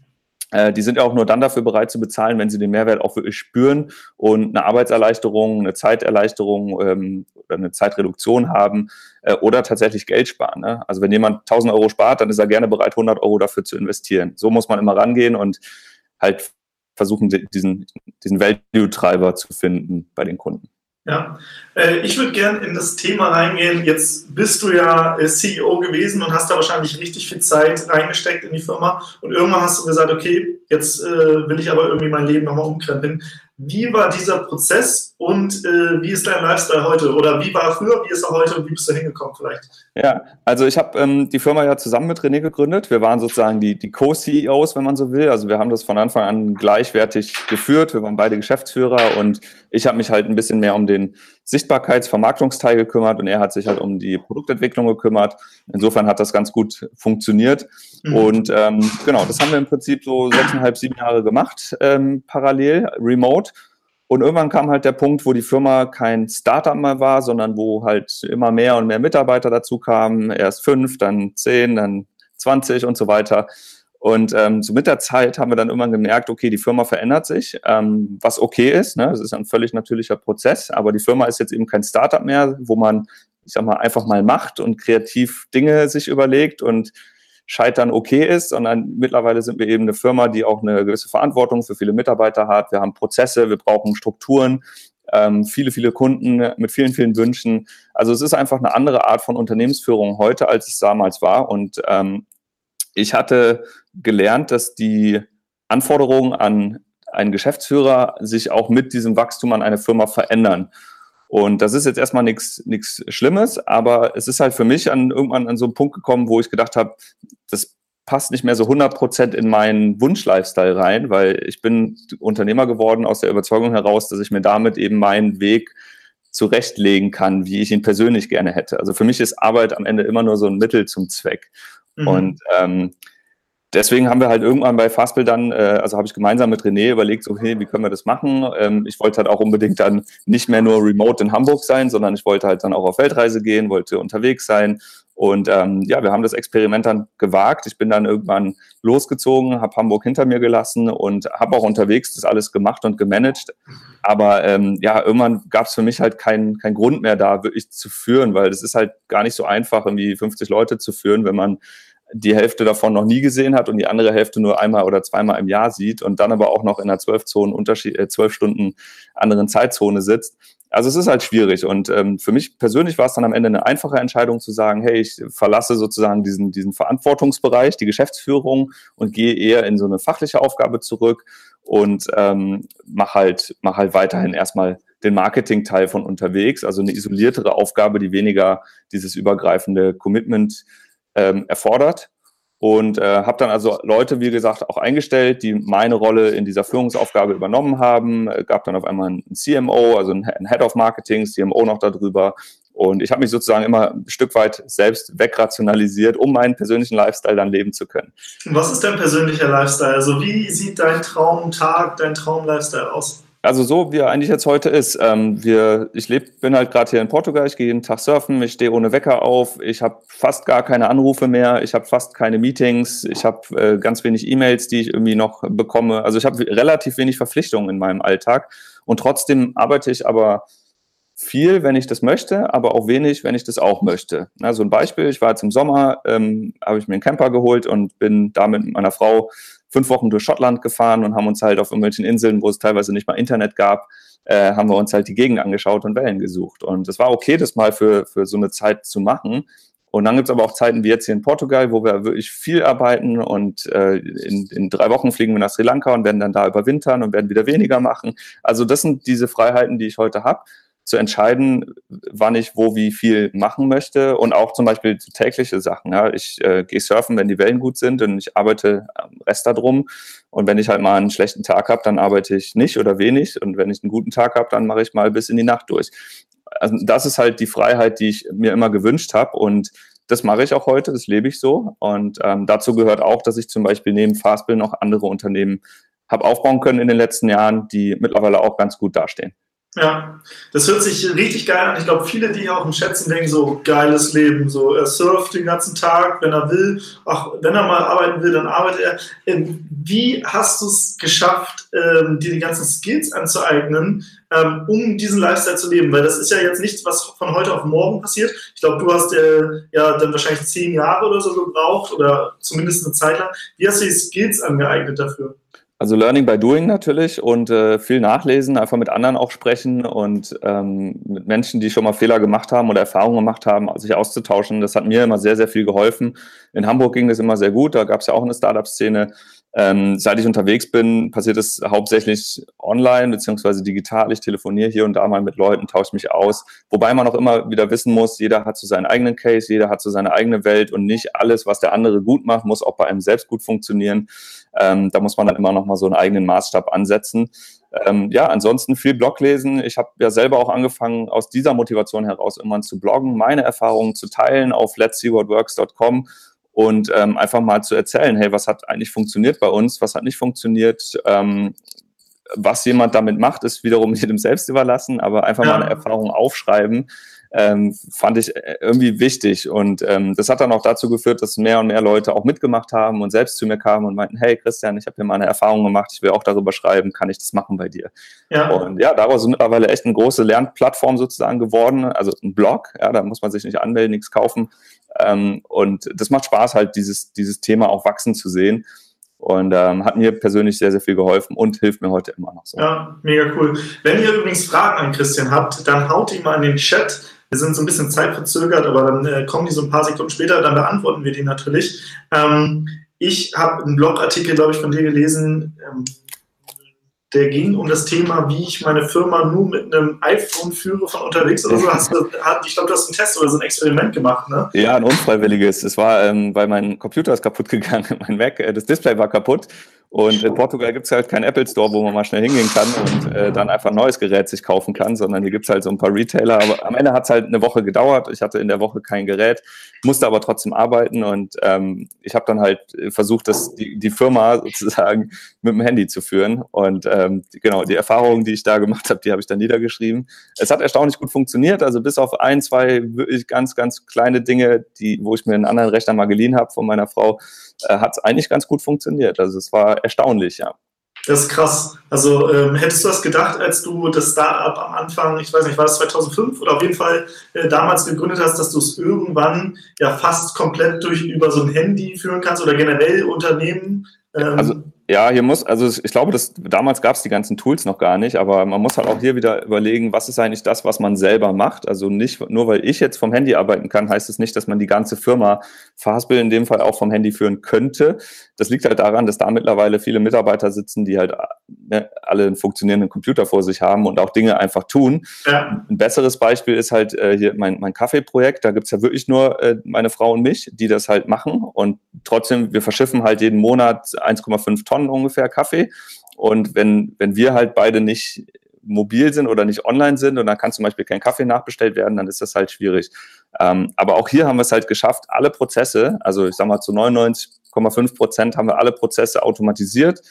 äh, die sind ja auch nur dann dafür bereit zu bezahlen, wenn sie den Mehrwert auch wirklich spüren und eine Arbeitserleichterung, eine Zeiterleichterung ähm, oder eine Zeitreduktion haben äh, oder tatsächlich Geld sparen. Ne? Also wenn jemand 1000 Euro spart, dann ist er gerne bereit, 100 Euro dafür zu investieren. So muss man immer rangehen und halt versuchen, diesen, diesen Value-Treiber zu finden bei den Kunden. Ja, äh, ich würde gerne in das Thema reingehen. Jetzt bist du ja äh, CEO gewesen und hast da wahrscheinlich richtig viel Zeit reingesteckt in die Firma. Und irgendwann hast du gesagt, okay, jetzt äh, will ich aber irgendwie mein Leben nochmal umkrempeln. Wie war dieser Prozess und äh, wie ist dein Lifestyle heute? Oder wie war er früher, wie ist er heute und wie bist du hingekommen vielleicht? Ja, also ich habe ähm, die Firma ja zusammen mit René gegründet. Wir waren sozusagen die, die Co-CEOs, wenn man so will. Also wir haben das von Anfang an gleichwertig geführt. Wir waren beide Geschäftsführer und ich habe mich halt ein bisschen mehr um den Sichtbarkeitsvermarktungsteil gekümmert und er hat sich halt um die Produktentwicklung gekümmert. Insofern hat das ganz gut funktioniert. Mhm. Und ähm, genau, das haben wir im Prinzip so sechseinhalb, sieben Jahre gemacht, ähm, parallel, remote. Und irgendwann kam halt der Punkt, wo die Firma kein Startup mehr war, sondern wo halt immer mehr und mehr Mitarbeiter dazu kamen. Erst fünf, dann zehn, dann 20 und so weiter. Und ähm, so mit der Zeit haben wir dann irgendwann gemerkt, okay, die Firma verändert sich, ähm, was okay ist. Ne? Das ist ein völlig natürlicher Prozess, aber die Firma ist jetzt eben kein Startup mehr, wo man, ich sag mal, einfach mal macht und kreativ Dinge sich überlegt und Scheitern okay ist, sondern mittlerweile sind wir eben eine Firma, die auch eine gewisse Verantwortung für viele Mitarbeiter hat. Wir haben Prozesse, wir brauchen Strukturen, ähm, viele, viele Kunden mit vielen, vielen Wünschen. Also es ist einfach eine andere Art von Unternehmensführung heute, als es damals war. Und ähm, ich hatte gelernt, dass die Anforderungen an einen Geschäftsführer sich auch mit diesem Wachstum an eine Firma verändern. Und das ist jetzt erstmal nichts Schlimmes, aber es ist halt für mich an irgendwann an so einen Punkt gekommen, wo ich gedacht habe, das passt nicht mehr so 100 Prozent in meinen Wunsch-Lifestyle rein, weil ich bin Unternehmer geworden aus der Überzeugung heraus, dass ich mir damit eben meinen Weg zurechtlegen kann, wie ich ihn persönlich gerne hätte. Also für mich ist Arbeit am Ende immer nur so ein Mittel zum Zweck. Mhm. Und ähm, deswegen haben wir halt irgendwann bei Fastbill dann, äh, also habe ich gemeinsam mit René überlegt, so, hey, wie können wir das machen? Ähm, ich wollte halt auch unbedingt dann nicht mehr nur remote in Hamburg sein, sondern ich wollte halt dann auch auf Weltreise gehen, wollte unterwegs sein. Und ähm, ja, wir haben das Experiment dann gewagt. Ich bin dann irgendwann losgezogen, habe Hamburg hinter mir gelassen und habe auch unterwegs das alles gemacht und gemanagt. Aber ähm, ja, irgendwann gab es für mich halt keinen kein Grund mehr da, wirklich zu führen, weil es ist halt gar nicht so einfach, irgendwie 50 Leute zu führen, wenn man die Hälfte davon noch nie gesehen hat und die andere Hälfte nur einmal oder zweimal im Jahr sieht und dann aber auch noch in einer zwölf Zonen Unterschied, äh, Stunden anderen Zeitzone sitzt. Also es ist halt schwierig und ähm, für mich persönlich war es dann am Ende eine einfache Entscheidung zu sagen, hey, ich verlasse sozusagen diesen, diesen Verantwortungsbereich, die Geschäftsführung und gehe eher in so eine fachliche Aufgabe zurück und ähm, mach halt, mach halt weiterhin erstmal den Marketing-Teil von unterwegs, also eine isoliertere Aufgabe, die weniger dieses übergreifende Commitment ähm, erfordert. Und äh, habe dann also Leute, wie gesagt, auch eingestellt, die meine Rolle in dieser Führungsaufgabe übernommen haben. Äh, gab dann auf einmal einen CMO, also einen Head of Marketing, CMO noch darüber. Und ich habe mich sozusagen immer ein Stück weit selbst wegrationalisiert, um meinen persönlichen Lifestyle dann leben zu können. Was ist dein persönlicher Lifestyle? Also wie sieht dein Traumtag, dein Traumlifestyle aus? Also so, wie er eigentlich jetzt heute ist. Ähm, wir, ich leb, bin halt gerade hier in Portugal, ich gehe jeden Tag surfen, ich stehe ohne Wecker auf, ich habe fast gar keine Anrufe mehr, ich habe fast keine Meetings, ich habe äh, ganz wenig E-Mails, die ich irgendwie noch bekomme. Also ich habe relativ wenig Verpflichtungen in meinem Alltag und trotzdem arbeite ich aber viel, wenn ich das möchte, aber auch wenig, wenn ich das auch möchte. Also ein Beispiel, ich war jetzt im Sommer, ähm, habe ich mir einen Camper geholt und bin da mit meiner Frau fünf Wochen durch Schottland gefahren und haben uns halt auf irgendwelchen Inseln, wo es teilweise nicht mal Internet gab, äh, haben wir uns halt die Gegend angeschaut und Wellen gesucht. Und es war okay, das mal für, für so eine Zeit zu machen. Und dann gibt es aber auch Zeiten wie jetzt hier in Portugal, wo wir wirklich viel arbeiten und äh, in, in drei Wochen fliegen wir nach Sri Lanka und werden dann da überwintern und werden wieder weniger machen. Also das sind diese Freiheiten, die ich heute habe zu entscheiden, wann ich wo wie viel machen möchte und auch zum Beispiel tägliche Sachen. Ja. Ich äh, gehe surfen, wenn die Wellen gut sind und ich arbeite am Rest darum. Und wenn ich halt mal einen schlechten Tag habe, dann arbeite ich nicht oder wenig. Und wenn ich einen guten Tag habe, dann mache ich mal bis in die Nacht durch. Also das ist halt die Freiheit, die ich mir immer gewünscht habe. Und das mache ich auch heute, das lebe ich so. Und ähm, dazu gehört auch, dass ich zum Beispiel neben Fastbill noch andere Unternehmen habe aufbauen können in den letzten Jahren, die mittlerweile auch ganz gut dastehen. Ja, das hört sich richtig geil an. Ich glaube, viele, die hier auch im sind, denken so, geiles Leben. So, er surft den ganzen Tag, wenn er will. Ach, wenn er mal arbeiten will, dann arbeitet er. Ähm, wie hast du es geschafft, ähm, dir die ganzen Skills anzueignen, ähm, um diesen Lifestyle zu leben? Weil das ist ja jetzt nichts, was von heute auf morgen passiert. Ich glaube, du hast äh, ja dann wahrscheinlich zehn Jahre oder so gebraucht oder zumindest eine Zeit lang. Wie hast du die Skills angeeignet dafür? Also Learning by Doing natürlich und äh, viel nachlesen, einfach mit anderen auch sprechen und ähm, mit Menschen, die schon mal Fehler gemacht haben oder Erfahrungen gemacht haben, sich auszutauschen. Das hat mir immer sehr, sehr viel geholfen. In Hamburg ging das immer sehr gut, da gab es ja auch eine Startup-Szene. Ähm, seit ich unterwegs bin, passiert es hauptsächlich online beziehungsweise digital. Ich telefoniere hier und da mal mit Leuten, tausche mich aus. Wobei man auch immer wieder wissen muss, jeder hat so seinen eigenen Case, jeder hat so seine eigene Welt und nicht alles, was der andere gut macht, muss auch bei einem selbst gut funktionieren. Ähm, da muss man dann immer noch mal so einen eigenen Maßstab ansetzen. Ähm, ja, ansonsten viel Blog lesen. Ich habe ja selber auch angefangen, aus dieser Motivation heraus immer zu bloggen, meine Erfahrungen zu teilen auf let'sseewhatworks.com und ähm, einfach mal zu erzählen, hey, was hat eigentlich funktioniert bei uns, was hat nicht funktioniert, ähm, was jemand damit macht, ist wiederum jedem selbst überlassen, aber einfach ja. mal eine Erfahrung aufschreiben, ähm, fand ich äh, irgendwie wichtig. Und ähm, das hat dann auch dazu geführt, dass mehr und mehr Leute auch mitgemacht haben und selbst zu mir kamen und meinten, hey Christian, ich habe hier mal eine Erfahrung gemacht, ich will auch darüber schreiben, kann ich das machen bei dir? Ja. Und ja, daraus ist mittlerweile echt eine große Lernplattform sozusagen geworden, also ein Blog, ja, da muss man sich nicht anmelden, nichts kaufen. Ähm, und das macht Spaß, halt dieses, dieses Thema auch wachsen zu sehen. Und ähm, hat mir persönlich sehr, sehr viel geholfen und hilft mir heute immer noch so. Ja, mega cool. Wenn ihr übrigens Fragen an Christian habt, dann haut die mal in den Chat. Wir sind so ein bisschen zeitverzögert, aber dann äh, kommen die so ein paar Sekunden später, dann beantworten wir die natürlich. Ähm, ich habe einen Blogartikel, glaube ich, von dir gelesen, ähm, der ging um das Thema, wie ich meine Firma nur mit einem iPhone führe von unterwegs oder so. Hast du, ich glaube, du hast einen Test oder so ein Experiment gemacht, ne? Ja, ein unfreiwilliges. Es war, ähm, weil mein Computer ist kaputt gegangen, mein Mac, äh, das Display war kaputt und in Portugal gibt es halt keinen Apple Store, wo man mal schnell hingehen kann und äh, dann einfach ein neues Gerät sich kaufen kann, sondern hier gibt es halt so ein paar Retailer. Aber am Ende hat es halt eine Woche gedauert. Ich hatte in der Woche kein Gerät, musste aber trotzdem arbeiten und ähm, ich habe dann halt versucht, das, die, die Firma sozusagen mit dem Handy zu führen. Und ähm, genau, die Erfahrungen, die ich da gemacht habe, die habe ich dann niedergeschrieben. Es hat erstaunlich gut funktioniert, also bis auf ein, zwei wirklich ganz, ganz kleine Dinge, die, wo ich mir einen anderen Rechner mal geliehen habe von meiner Frau, äh, hat es eigentlich ganz gut funktioniert. Also es war erstaunlich, ja. Das ist krass. Also ähm, hättest du das gedacht, als du das Startup am Anfang, ich weiß nicht, war das 2005 oder auf jeden Fall äh, damals gegründet hast, dass du es irgendwann ja fast komplett durch über so ein Handy führen kannst oder generell Unternehmen? Ähm, also ja, hier muss, also ich glaube, dass damals gab es die ganzen Tools noch gar nicht, aber man muss halt auch hier wieder überlegen, was ist eigentlich das, was man selber macht. Also nicht, nur weil ich jetzt vom Handy arbeiten kann, heißt es das nicht, dass man die ganze Firma Fastbill in dem Fall auch vom Handy führen könnte. Das liegt halt daran, dass da mittlerweile viele Mitarbeiter sitzen, die halt ne, alle einen funktionierenden Computer vor sich haben und auch Dinge einfach tun. Ja. Ein besseres Beispiel ist halt äh, hier mein, mein Kaffeeprojekt. Da gibt's ja wirklich nur äh, meine Frau und mich, die das halt machen. Und trotzdem, wir verschiffen halt jeden Monat 1,5 Tonnen Tonnen ungefähr Kaffee. Und wenn, wenn wir halt beide nicht mobil sind oder nicht online sind und dann kann zum Beispiel kein Kaffee nachbestellt werden, dann ist das halt schwierig. Ähm, aber auch hier haben wir es halt geschafft, alle Prozesse, also ich sage mal zu 99,5 Prozent haben wir alle Prozesse automatisiert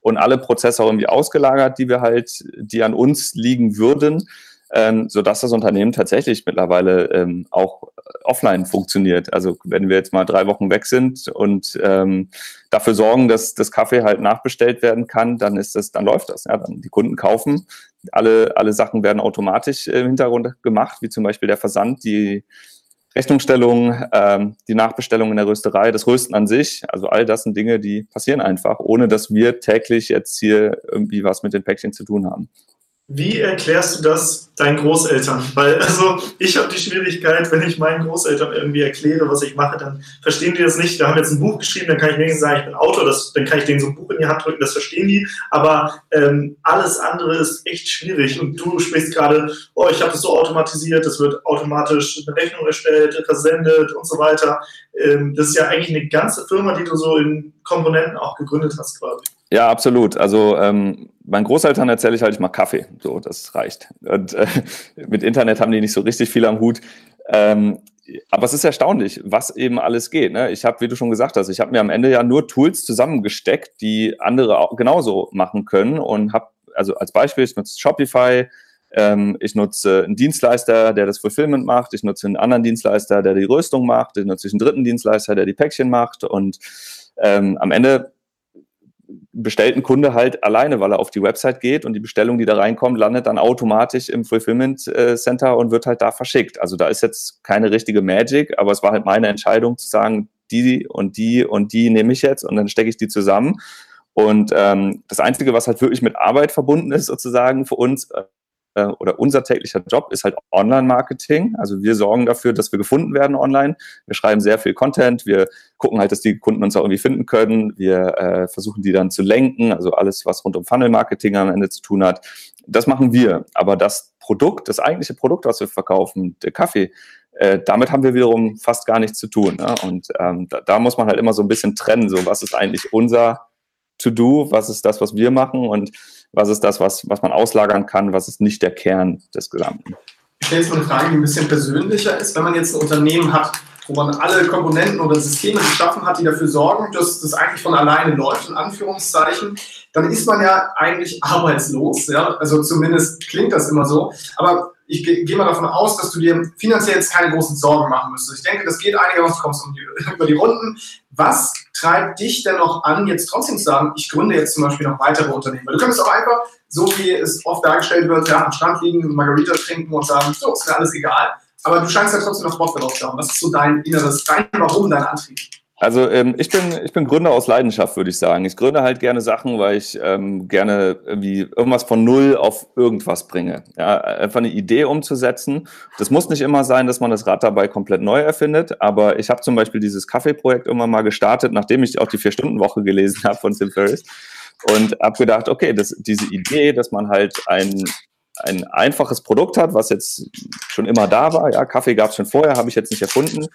und alle Prozesse auch irgendwie ausgelagert, die wir halt, die an uns liegen würden ähm, sodass das Unternehmen tatsächlich mittlerweile ähm, auch offline funktioniert. Also wenn wir jetzt mal drei Wochen weg sind und ähm, dafür sorgen, dass das Kaffee halt nachbestellt werden kann, dann ist das, dann läuft das. Ja, dann die Kunden kaufen, alle, alle Sachen werden automatisch im Hintergrund gemacht, wie zum Beispiel der Versand, die Rechnungsstellung, ähm, die Nachbestellung in der Rösterei, das Rösten an sich, also all das sind Dinge, die passieren einfach, ohne dass wir täglich jetzt hier irgendwie was mit den Päckchen zu tun haben. Wie erklärst du das deinen Großeltern? Weil also ich habe die Schwierigkeit, wenn ich meinen Großeltern irgendwie erkläre, was ich mache, dann verstehen die das nicht. Wir haben jetzt ein Buch geschrieben, dann kann ich wenigstens sagen, ich bin Autor, das, dann kann ich denen so ein Buch in die Hand drücken, das verstehen die. Aber ähm, alles andere ist echt schwierig. Und du sprichst gerade, oh, ich habe das so automatisiert, es wird automatisch eine Rechnung erstellt, versendet und so weiter. Ähm, das ist ja eigentlich eine ganze Firma, die du so in Komponenten auch gegründet hast quasi. Ja, absolut. Also ähm, meinen Großeltern erzähle ich halt, ich mal Kaffee. So, das reicht. Und äh, mit Internet haben die nicht so richtig viel am Hut. Ähm, aber es ist erstaunlich, was eben alles geht. Ne? Ich habe, wie du schon gesagt hast, ich habe mir am Ende ja nur Tools zusammengesteckt, die andere auch genauso machen können und habe, also als Beispiel, ich nutze Shopify, Ähm, ich nutze einen Dienstleister, der das Fulfillment macht. Ich nutze einen anderen Dienstleister, der die Rüstung macht. Ich nutze einen dritten Dienstleister, der die Päckchen macht. Und ähm, am Ende bestellt ein Kunde halt alleine, weil er auf die Website geht und die Bestellung, die da reinkommt, landet dann automatisch im Fulfillment äh, Center und wird halt da verschickt. Also da ist jetzt keine richtige Magic, aber es war halt meine Entscheidung zu sagen, die und die und die nehme ich jetzt und dann stecke ich die zusammen. Und ähm, das Einzige, was halt wirklich mit Arbeit verbunden ist, sozusagen für uns, äh, oder unser täglicher Job ist halt Online-Marketing. Also wir sorgen dafür, dass wir gefunden werden online. Wir schreiben sehr viel Content. Wir gucken halt, dass die Kunden uns auch irgendwie finden können. Wir äh, versuchen die dann zu lenken. Also alles, was rund um Funnel-Marketing am Ende zu tun hat. Das machen wir. Aber das Produkt, das eigentliche Produkt, was wir verkaufen, der Kaffee, äh, damit haben wir wiederum fast gar nichts zu tun. Ne? Und ähm, da, da muss man halt immer so ein bisschen trennen. So, was ist eigentlich unser To-Do? Was ist das, was wir machen? Und was ist das, was, was man auslagern kann, was ist nicht der Kern des Gesamten. Ich stelle jetzt mal eine Frage, die ein bisschen persönlicher ist. Wenn man jetzt ein Unternehmen hat, wo man alle Komponenten oder Systeme geschaffen hat, die dafür sorgen, dass das eigentlich von alleine läuft, in Anführungszeichen, dann ist man ja eigentlich arbeitslos. Ja? Also zumindest klingt das immer so. Aber ich gehe mal davon aus, dass du dir finanziell jetzt keine großen Sorgen machen müsstest. Ich denke, das geht einigermaßen, du kommst um die, über die Runden. Was treibt dich denn noch an, jetzt trotzdem zu sagen, ich gründe jetzt zum Beispiel noch weitere Unternehmen? Weil du könntest auch einfach, so wie es oft dargestellt wird, ja, am Strand liegen, Margarita trinken und sagen, so, ist mir alles egal. Aber du scheinst ja trotzdem noch Bock darauf zu haben. Was ist so dein inneres, dein Warum, dein Antrieb? Also ähm, ich bin ich bin Gründer aus Leidenschaft, würde ich sagen. Ich gründe halt gerne Sachen, weil ich ähm, gerne irgendwie irgendwas von null auf irgendwas bringe. Ja, einfach eine Idee umzusetzen. Das muss nicht immer sein, dass man das Rad dabei komplett neu erfindet. Aber ich habe zum Beispiel dieses Kaffeeprojekt irgendwann mal gestartet, nachdem ich auch die Vier-Stunden-Woche gelesen habe von Tim Ferriss und habe gedacht, okay, das, diese Idee, dass man halt ein ein einfaches Produkt hat, was jetzt schon immer da war. Ja, Kaffee gab es schon vorher, habe ich jetzt nicht erfunden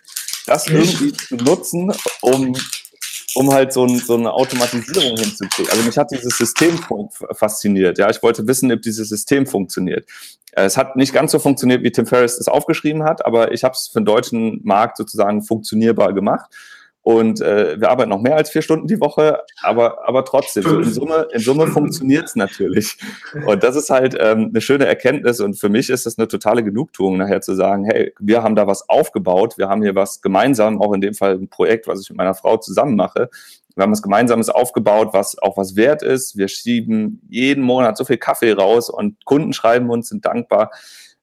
das irgendwie zu nutzen, um, um halt so, ein, so eine Automatisierung hinzukriegen. Also mich hat dieses System fasziniert. Ja, ich wollte wissen, ob dieses System funktioniert. Äh, es hat nicht ganz so funktioniert, wie Tim Ferriss es aufgeschrieben hat, aber ich habe es für den deutschen Markt sozusagen funktionierbar gemacht. Und äh, wir arbeiten noch mehr als vier Stunden die Woche, aber, aber trotzdem, so in Summe, in Summe funktioniert es natürlich. Und das ist halt ähm, eine schöne Erkenntnis. Und für mich ist das eine totale Genugtuung, nachher zu sagen, hey, wir haben da was aufgebaut, wir haben hier was gemeinsam, auch in dem Fall ein Projekt, was ich mit meiner Frau zusammen mache. Wir haben was Gemeinsames aufgebaut, was auch was wert ist. Wir schieben jeden Monat so viel Kaffee raus und Kunden schreiben uns, sind dankbar.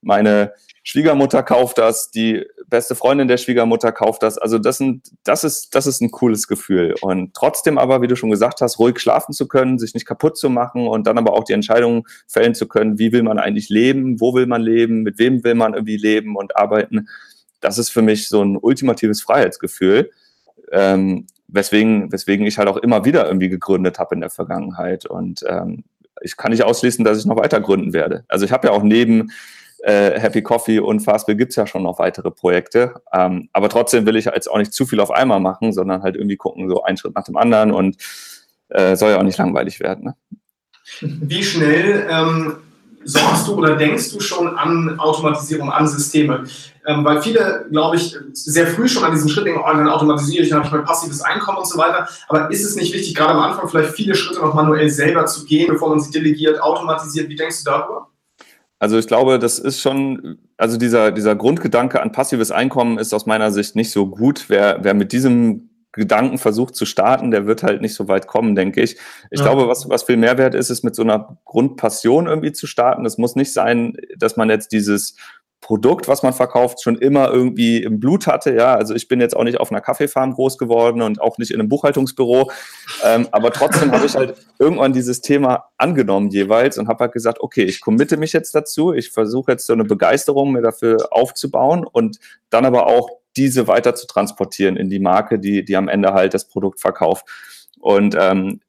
Meine Schwiegermutter kauft das, die beste Freundin der Schwiegermutter kauft das. Also das, sind, das, ist, das ist ein cooles Gefühl. Und trotzdem aber, wie du schon gesagt hast, ruhig schlafen zu können, sich nicht kaputt zu machen und dann aber auch die Entscheidung fällen zu können, wie will man eigentlich leben, wo will man leben, mit wem will man irgendwie leben und arbeiten. Das ist für mich so ein ultimatives Freiheitsgefühl. Ähm, weswegen, weswegen ich halt auch immer wieder irgendwie gegründet habe in der Vergangenheit. Und ähm, ich kann nicht ausschließen, dass ich noch weiter gründen werde. Also ich habe ja auch neben äh, Happy Coffee und Fastbill gibt es ja schon noch weitere Projekte. Ähm, aber trotzdem will ich jetzt auch nicht zu viel auf einmal machen, sondern halt irgendwie gucken, so einen Schritt nach dem anderen und äh, soll ja auch nicht langweilig werden. Ne? Wie schnell ähm, sorgst du oder denkst du schon an Automatisierung, an Systeme? Ähm, weil viele, glaube ich, sehr früh schon an diesen Schritt denken, oh, dann automatisiere ich, dann habe ich mein passives Einkommen und so weiter. Aber ist es nicht wichtig, gerade am Anfang vielleicht viele Schritte noch manuell selber zu gehen, bevor man sie delegiert, automatisiert? Wie denkst du darüber? Also ich glaube, das ist schon, also dieser, dieser Grundgedanke an passives Einkommen ist aus meiner Sicht nicht so gut. Wer, wer mit diesem Gedanken versucht zu starten, der wird halt nicht so weit kommen, denke ich. Ich ja. glaube, was, was viel Mehrwert ist, ist mit so einer Grundpassion irgendwie zu starten. Es muss nicht sein, dass man jetzt dieses Produkt, was man verkauft, schon immer irgendwie im Blut hatte. Ja, also ich bin jetzt auch nicht auf einer Kaffeefarm groß geworden und auch nicht in einem Buchhaltungsbüro. Ähm, aber trotzdem habe ich halt irgendwann dieses Thema angenommen jeweils und habe halt gesagt, okay, ich committe mich jetzt dazu. Ich versuche jetzt so eine Begeisterung mir dafür aufzubauen und dann aber auch diese weiter zu transportieren in die Marke, die, die am Ende halt das Produkt verkauft. Und ähm,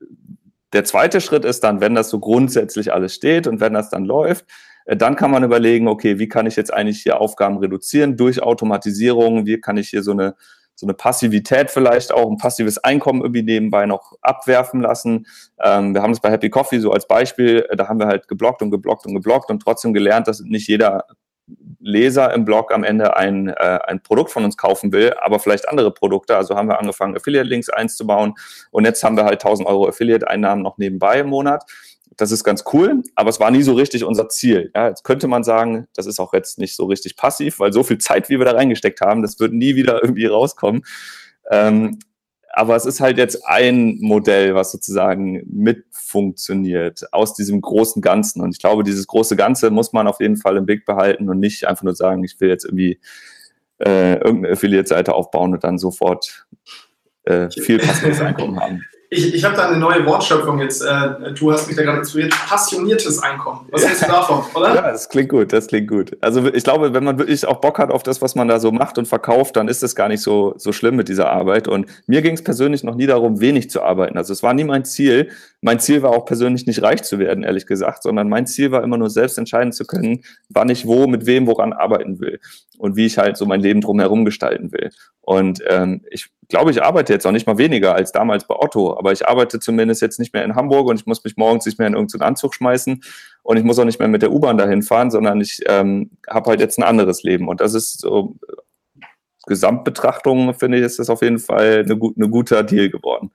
der zweite Schritt ist dann, wenn das so grundsätzlich alles steht und wenn das dann läuft, dann kann man überlegen, okay, wie kann ich jetzt eigentlich hier Aufgaben reduzieren durch Automatisierung? Wie kann ich hier so eine, so eine Passivität vielleicht auch, ein passives Einkommen irgendwie nebenbei noch abwerfen lassen? Ähm, wir haben das bei Happy Coffee so als Beispiel, äh, da haben wir halt geblockt und geblockt und geblockt und trotzdem gelernt, dass nicht jeder Leser im Blog am Ende ein, äh, ein Produkt von uns kaufen will, aber vielleicht andere Produkte. Also haben wir angefangen, Affiliate-Links einzubauen und jetzt haben wir halt 1000 Euro Affiliate-Einnahmen noch nebenbei im Monat das ist ganz cool, aber es war nie so richtig unser Ziel. Ja, jetzt könnte man sagen, das ist auch jetzt nicht so richtig passiv, weil so viel Zeit, wie wir da reingesteckt haben, das wird nie wieder irgendwie rauskommen. Ähm, aber es ist halt jetzt ein Modell, was sozusagen mit funktioniert aus diesem großen Ganzen. Und ich glaube, dieses große Ganze muss man auf jeden Fall im Blick behalten und nicht einfach nur sagen, ich will jetzt irgendwie äh, irgendeine Affiliate-Seite aufbauen und dann sofort äh, viel passives Einkommen haben. Ich, ich habe da eine neue Wortschöpfung jetzt. Äh, du hast mich da gerade inspiriert. Passioniertes Einkommen. Was hältst du davon, oder? Ja, das klingt gut, das klingt gut. Also ich glaube, wenn man wirklich auch Bock hat auf das, was man da so macht und verkauft, dann ist es gar nicht so, so schlimm mit dieser Arbeit. Und mir ging es persönlich noch nie darum, wenig zu arbeiten. Also es war nie mein Ziel. Mein Ziel war auch persönlich nicht reich zu werden, ehrlich gesagt, sondern mein Ziel war immer nur selbst entscheiden zu können, wann ich wo, mit wem, woran arbeiten will und wie ich halt so mein Leben drumherum gestalten will. Und ähm, ich glaube, ich arbeite jetzt auch nicht mal weniger als damals bei Otto, aber ich arbeite zumindest jetzt nicht mehr in Hamburg und ich muss mich morgens nicht mehr in irgendeinen Anzug schmeißen und ich muss auch nicht mehr mit der U-Bahn dahin fahren, sondern ich ähm, habe halt jetzt ein anderes Leben. Und das ist so Gesamtbetrachtung, finde ich, ist das auf jeden Fall eine, eine guter Deal geworden.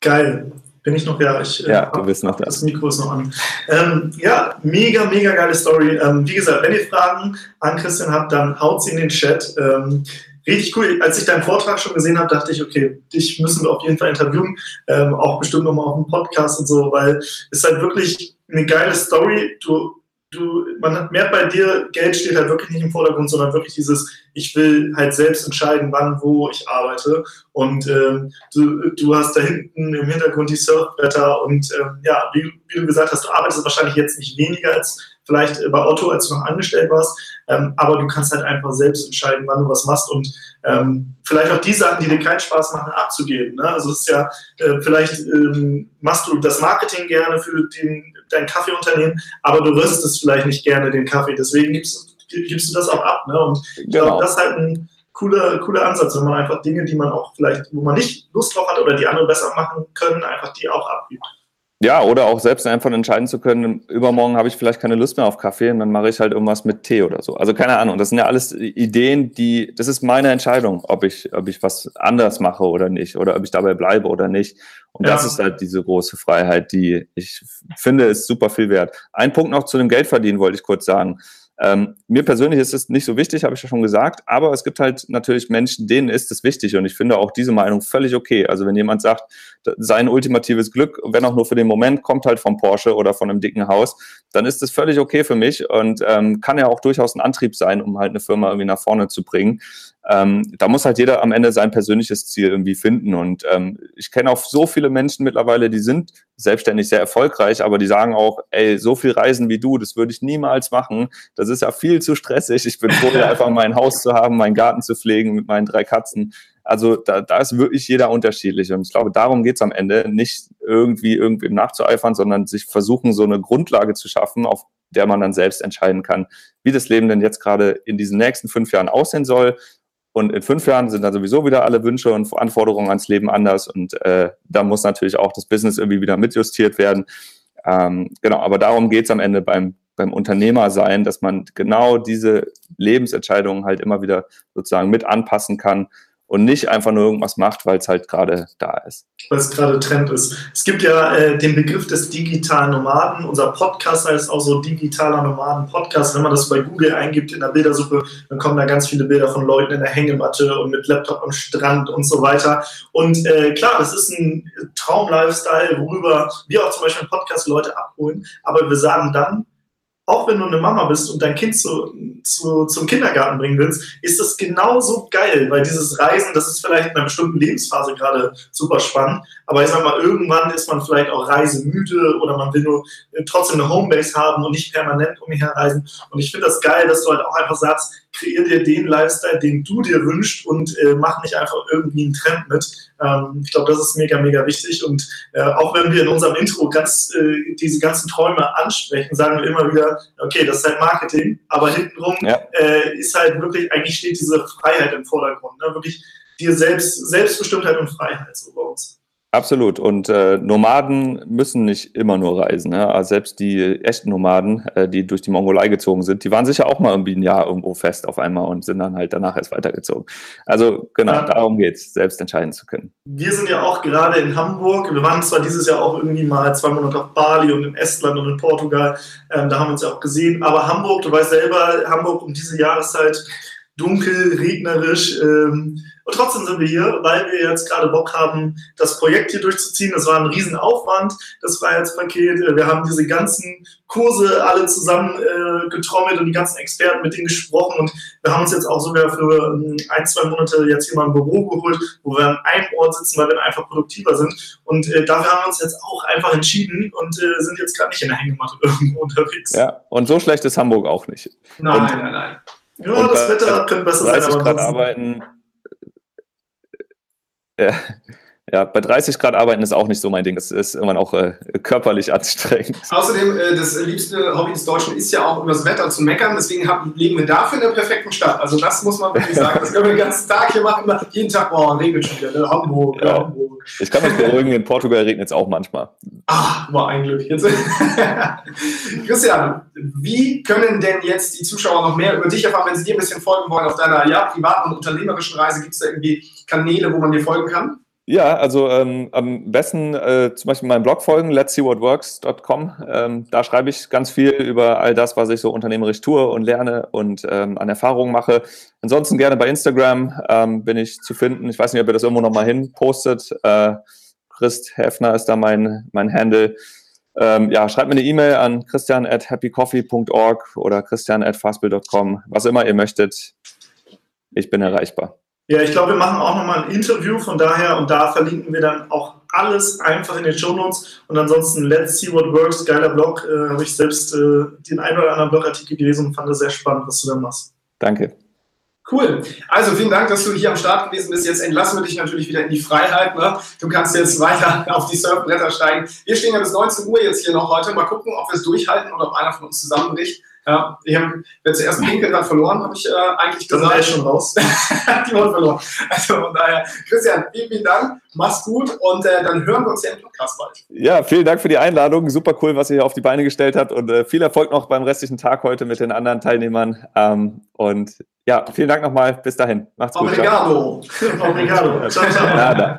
Geil. Bin ich noch ja? Ich, äh, ja, äh, du bist noch da. Das Mikro ist noch an. Ähm, ja, mega, mega geile Story. Ähm, wie gesagt, wenn ihr Fragen an Christian habt, dann haut sie in den Chat. Ähm, richtig cool. Als ich deinen Vortrag schon gesehen habe, dachte ich, okay, dich müssen wir auf jeden Fall interviewen, ähm, auch bestimmt nochmal auf dem Podcast und so, weil es ist halt wirklich eine geile Story. Du, du, man hat mehr bei dir, Geld steht halt wirklich nicht im Vordergrund, sondern wirklich dieses, ich will halt selbst entscheiden, wann, wo ich arbeite. Und ähm, du, du hast da hinten im Hintergrund die Surfbretter und ähm, ja, wie, wie du gesagt hast, du arbeitest wahrscheinlich jetzt nicht weniger als vielleicht bei Otto, als du noch angestellt warst, ähm, aber du kannst halt einfach selbst entscheiden, wann du was machst und ähm, vielleicht auch die Sachen, die dir keinen Spaß machen, abzugeben. Ne? Also es ist ja, äh, vielleicht ähm, machst du das Marketing gerne für den, dein Kaffeeunternehmen, aber du röstest vielleicht nicht gerne den Kaffee, deswegen gibst, gibst du das auch ab. Ne? Und ich genau. glaube, das ist halt ein cooler, cooler Ansatz, wenn man einfach Dinge, die man auch vielleicht, wo man nicht Lust drauf hat oder die andere besser machen können, einfach die auch abgibt. Ja, oder auch selbst einfach entscheiden zu können, übermorgen habe ich vielleicht keine Lust mehr auf Kaffee und dann mache ich halt irgendwas mit Tee oder so. Also keine Ahnung, das sind ja alles Ideen, die, das ist meine Entscheidung, ob ich, ob ich was anders mache oder nicht oder ob ich dabei bleibe oder nicht. Und ja. das ist halt diese große Freiheit, die ich finde, ist super viel wert. Ein Punkt noch zu dem Geldverdienen wollte ich kurz sagen. Ähm, mir persönlich ist es nicht so wichtig, habe ich ja schon gesagt, aber es gibt halt natürlich Menschen, denen ist es wichtig und ich finde auch diese Meinung völlig okay. Also wenn jemand sagt, sein ultimatives Glück, wenn auch nur für den Moment, kommt halt vom Porsche oder von einem dicken Haus, dann ist das völlig okay für mich und ähm, kann ja auch durchaus ein Antrieb sein, um halt eine Firma irgendwie nach vorne zu bringen. Ähm, da muss halt jeder am Ende sein persönliches Ziel irgendwie finden. Und ähm, ich kenne auch so viele Menschen mittlerweile, die sind selbstständig sehr erfolgreich, aber die sagen auch, ey, so viel Reisen wie du, das würde ich niemals machen. Das ist ja viel zu stressig. Ich bin froh, einfach mein Haus zu haben, meinen Garten zu pflegen mit meinen drei Katzen. Also da, da ist wirklich jeder unterschiedlich. Und ich glaube, darum geht's am Ende, nicht irgendwie irgendwem nachzueifern, sondern sich versuchen, so eine Grundlage zu schaffen, auf der man dann selbst entscheiden kann, wie das Leben denn jetzt gerade in diesen nächsten fünf Jahren aussehen soll und in fünf Jahren sind dann sowieso wieder alle Wünsche und Anforderungen ans Leben anders. Und äh, da muss natürlich auch das Business irgendwie wieder mitjustiert werden. Ähm, genau, aber darum geht's am Ende beim, beim Unternehmer sein, dass man genau diese Lebensentscheidungen halt immer wieder sozusagen mit anpassen kann und nicht einfach nur irgendwas macht, weil es halt gerade da ist. Weil es gerade Trend ist. Es gibt ja äh, den Begriff des digitalen Nomaden. Unser Podcast heißt auch so digitaler Nomaden-Podcast. Wenn man das bei Google eingibt in der Bildersuche, dann kommen da ganz viele Bilder von Leuten in der Hängematte und mit Laptop am Strand und so weiter. Und äh, klar, das ist ein Traum-Lifestyle, worüber wir auch zum Beispiel im Podcast Leute abholen. Aber wir sagen dann, auch wenn du eine Mama bist und dein Kind zu, zu, zum Kindergarten bringen willst, ist das genauso geil, weil dieses Reisen, das ist vielleicht in einer bestimmten Lebensphase gerade super spannend, aber ich sag mal, irgendwann ist man vielleicht auch reisemüde oder man will nur trotzdem eine Homebase haben und nicht permanent umher reisen. Und ich finde das geil, dass du halt auch einfach sagst, kreier dir den Lifestyle, den du dir wünschst und äh, mach nicht einfach irgendwie einen Trend mit. Ähm, ich glaube, das ist mega, mega wichtig. Und äh, auch wenn wir in unserem Intro ganz äh, diese ganzen Träume ansprechen, sagen wir immer wieder, okay, das ist halt Marketing, aber hintenrum ja. Äh, ist halt wirklich, eigentlich steht diese Freiheit im Vordergrund. Ne? Wirklich dir selbst, Selbstbestimmtheit und Freiheit so bei uns. Absolut. Und äh, Nomaden müssen nicht immer nur reisen. Ne? Also selbst die echten Nomaden, äh, die durch die Mongolei gezogen sind, die waren sicher auch mal irgendwie ein Jahr irgendwo fest auf einmal und sind dann halt danach erst weitergezogen. Also genau, ja. darum geht's, selbst entscheiden zu können. Wir sind ja auch gerade in Hamburg. Wir waren zwar dieses Jahr auch irgendwie mal zwei Monate auf Bali und in Estland und in Portugal. Ähm, da haben wir uns ja auch gesehen. Aber Hamburg, du weißt selber, Hamburg um diese Jahreszeit dunkel, regnerisch. Ähm, und trotzdem sind wir hier, weil wir jetzt gerade Bock haben, das Projekt hier durchzuziehen. Das war ein Riesenaufwand, das Freiheitspaket. Wir haben diese ganzen Kurse alle zusammen äh, getrommelt und die ganzen Experten mit denen gesprochen. Und wir haben uns jetzt auch sogar für ähm, ein, zwei Monate jetzt hier mal ein Büro geholt, wo wir an einem Ort sitzen, weil wir einfach produktiver sind. Und äh, dafür haben wir uns jetzt auch einfach entschieden und äh, sind jetzt gerade nicht in der Hängematte irgendwo unterwegs. Ja, und so schlecht ist Hamburg auch nicht. Nein, und, nein, nein. Ja, das Wetter könnte besser sein. Aber arbeiten ja, ja, bei 30 Grad arbeiten ist auch nicht so mein Ding. Das ist irgendwann auch äh, körperlich anstrengend. Außerdem, äh, das liebste Hobby des Deutschen ist ja auch über das Wetter zu meckern. Deswegen haben, leben wir dafür in der perfekten Stadt. Also das muss man wirklich sagen. Das können wir den ganzen Tag hier machen. Jeden Tag, boah, regnet schon wieder. Ne? Hamburg, ja. Hamburg. Ich kann mich beruhigen, in Portugal regnet es auch manchmal. Ah, war ein Glück. Jetzt. Christian, wie können denn jetzt die Zuschauer noch mehr über dich erfahren, wenn sie dir ein bisschen folgen wollen auf deiner ja, privaten und unternehmerischen Reise? Gibt es da irgendwie Kanäle, wo man dir folgen kann? Ja, also ähm, am besten äh, zum Beispiel meinem Blog folgen, let's see what works.com. Ähm, da schreibe ich ganz viel über all das, was ich so unternehmerisch tue und lerne und ähm, an Erfahrungen mache. Ansonsten gerne bei Instagram ähm, bin ich zu finden. Ich weiß nicht, ob ihr das irgendwo nochmal hin postet. Äh, Christ Hefner ist da mein, mein Handle. Ähm, ja, schreibt mir eine E-Mail an christian at happycoffee.org oder christian at fastbill.com, was immer ihr möchtet. Ich bin erreichbar. Ja, ich glaube, wir machen auch nochmal ein Interview von daher und da verlinken wir dann auch alles einfach in den Show Notes und ansonsten Let's See What Works, geiler Blog, äh, habe ich selbst äh, den einen oder anderen Blogartikel gelesen und fand es sehr spannend, was du da machst. Danke. Cool. Also vielen Dank, dass du hier am Start gewesen bist. Jetzt entlassen wir dich natürlich wieder in die Freiheit. Ne? Du kannst jetzt weiter auf die Surfbretter steigen. Wir stehen ja bis 19 Uhr jetzt hier noch heute. Mal gucken, ob wir es durchhalten oder ob einer von uns zusammenbricht. Ja, ich habe wer zuerst Pinkel dann verloren, habe ich äh, eigentlich gesagt. Da schon raus. die wurden verloren. Also von daher, Christian, vielen, vielen Dank. Mach's gut und äh, dann hören wir uns ja im Podcast bald. Ja, vielen Dank für die Einladung. Super cool, was ihr hier auf die Beine gestellt habt und äh, viel Erfolg noch beim restlichen Tag heute mit den anderen Teilnehmern. Ähm, und ja, vielen Dank nochmal. Bis dahin. Macht's gut. Obrigado. Obrigado. Ciao, ciao.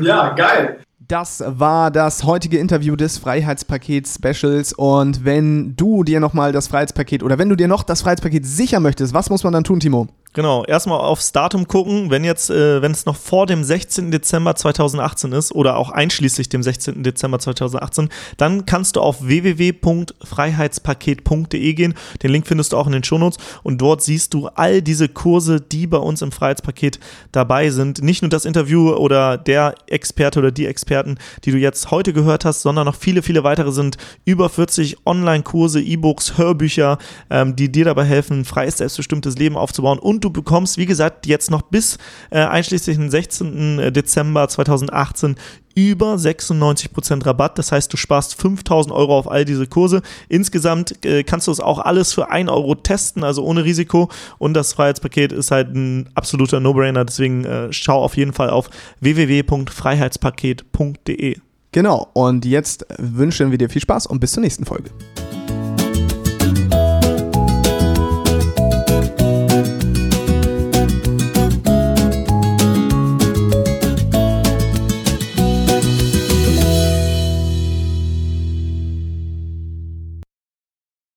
ja, geil. Das war das heutige Interview des Freiheitspaket Specials. Und wenn du dir nochmal das Freiheitspaket oder wenn du dir noch das Freiheitspaket sichern möchtest, was muss man dann tun, Timo? Genau, erstmal aufs Datum gucken, wenn jetzt, äh, wenn es noch vor dem 16. Dezember 2018 ist oder auch einschließlich dem 16. Dezember 2018, dann kannst du auf www.freiheitspaket.de gehen. Den Link findest du auch in den Shownotes und dort siehst du all diese Kurse, die bei uns im Freiheitspaket dabei sind. Nicht nur das Interview oder der Experte oder die Experten, die du jetzt heute gehört hast, sondern noch viele, viele weitere sind über 40 Online-Kurse, E-Books, Hörbücher, ähm, die dir dabei helfen, ein freies, selbstbestimmtes Leben aufzubauen und du bekommst, wie gesagt, jetzt noch bis äh, einschließlich den 16. Äh, Dezember 2018 über 96% Rabatt. Das heißt, du sparst 5000 Euro auf all diese Kurse. Insgesamt äh, kannst du es auch alles für 1 Euro testen, also ohne Risiko. Und das Freiheitspaket ist halt ein absoluter No-Brainer. Deswegen äh, schau auf jeden Fall auf www.freiheitspaket.de. Genau, und jetzt wünschen wir dir viel Spaß und bis zur nächsten Folge.